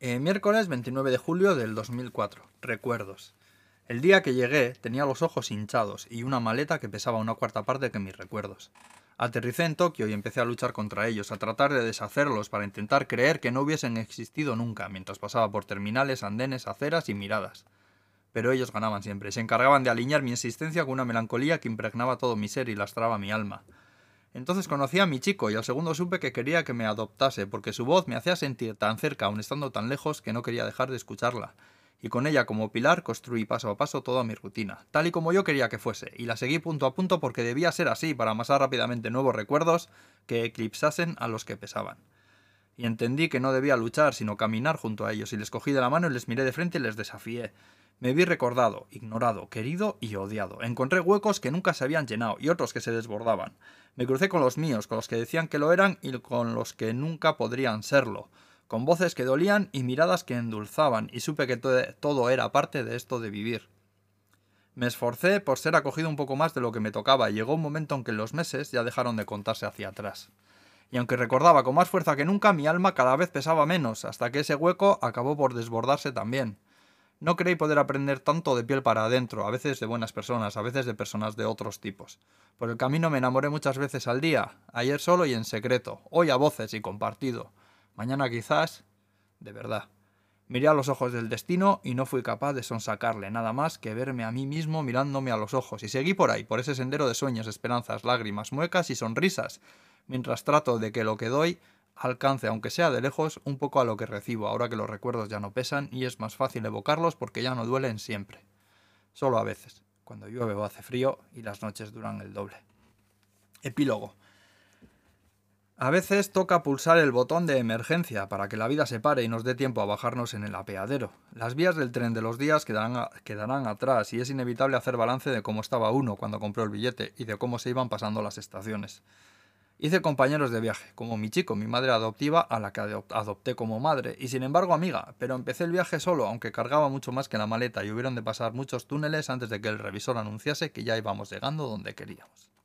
Eh, miércoles 29 de julio del 2004. Recuerdos. El día que llegué tenía los ojos hinchados y una maleta que pesaba una cuarta parte que mis recuerdos. Aterricé en Tokio y empecé a luchar contra ellos, a tratar de deshacerlos para intentar creer que no hubiesen existido nunca, mientras pasaba por terminales, andenes, aceras y miradas. Pero ellos ganaban siempre, se encargaban de alinear mi existencia con una melancolía que impregnaba todo mi ser y lastraba mi alma. Entonces conocí a mi chico y al segundo supe que quería que me adoptase, porque su voz me hacía sentir tan cerca, aun estando tan lejos, que no quería dejar de escucharla. Y con ella como pilar construí paso a paso toda mi rutina, tal y como yo quería que fuese, y la seguí punto a punto porque debía ser así para amasar rápidamente nuevos recuerdos que eclipsasen a los que pesaban. Y entendí que no debía luchar, sino caminar junto a ellos, y les cogí de la mano y les miré de frente y les desafié. Me vi recordado, ignorado, querido y odiado. Encontré huecos que nunca se habían llenado y otros que se desbordaban. Me crucé con los míos, con los que decían que lo eran y con los que nunca podrían serlo, con voces que dolían y miradas que endulzaban, y supe que todo era parte de esto de vivir. Me esforcé por ser acogido un poco más de lo que me tocaba y llegó un momento en que los meses ya dejaron de contarse hacia atrás. Y aunque recordaba con más fuerza que nunca, mi alma cada vez pesaba menos, hasta que ese hueco acabó por desbordarse también. No creí poder aprender tanto de piel para adentro, a veces de buenas personas, a veces de personas de otros tipos. Por el camino me enamoré muchas veces al día, ayer solo y en secreto, hoy a voces y compartido, mañana quizás de verdad. Miré a los ojos del destino y no fui capaz de sonsacarle nada más que verme a mí mismo mirándome a los ojos, y seguí por ahí, por ese sendero de sueños, esperanzas, lágrimas, muecas y sonrisas, mientras trato de que lo que doy alcance, aunque sea de lejos, un poco a lo que recibo, ahora que los recuerdos ya no pesan y es más fácil evocarlos porque ya no duelen siempre. Solo a veces, cuando llueve o hace frío y las noches duran el doble. Epílogo. A veces toca pulsar el botón de emergencia para que la vida se pare y nos dé tiempo a bajarnos en el apeadero. Las vías del tren de los días quedarán, atrás y es inevitable hacer balance de cómo estaba uno cuando compró el billete y de cómo se iban pasando las estaciones. Hice compañeros de viaje, como mi chico, mi madre adoptiva, a la que adopté como madre, y sin embargo amiga, pero empecé el viaje solo, aunque cargaba mucho más que la maleta y hubieron de pasar muchos túneles antes de que el revisor anunciase que ya íbamos llegando donde queríamos.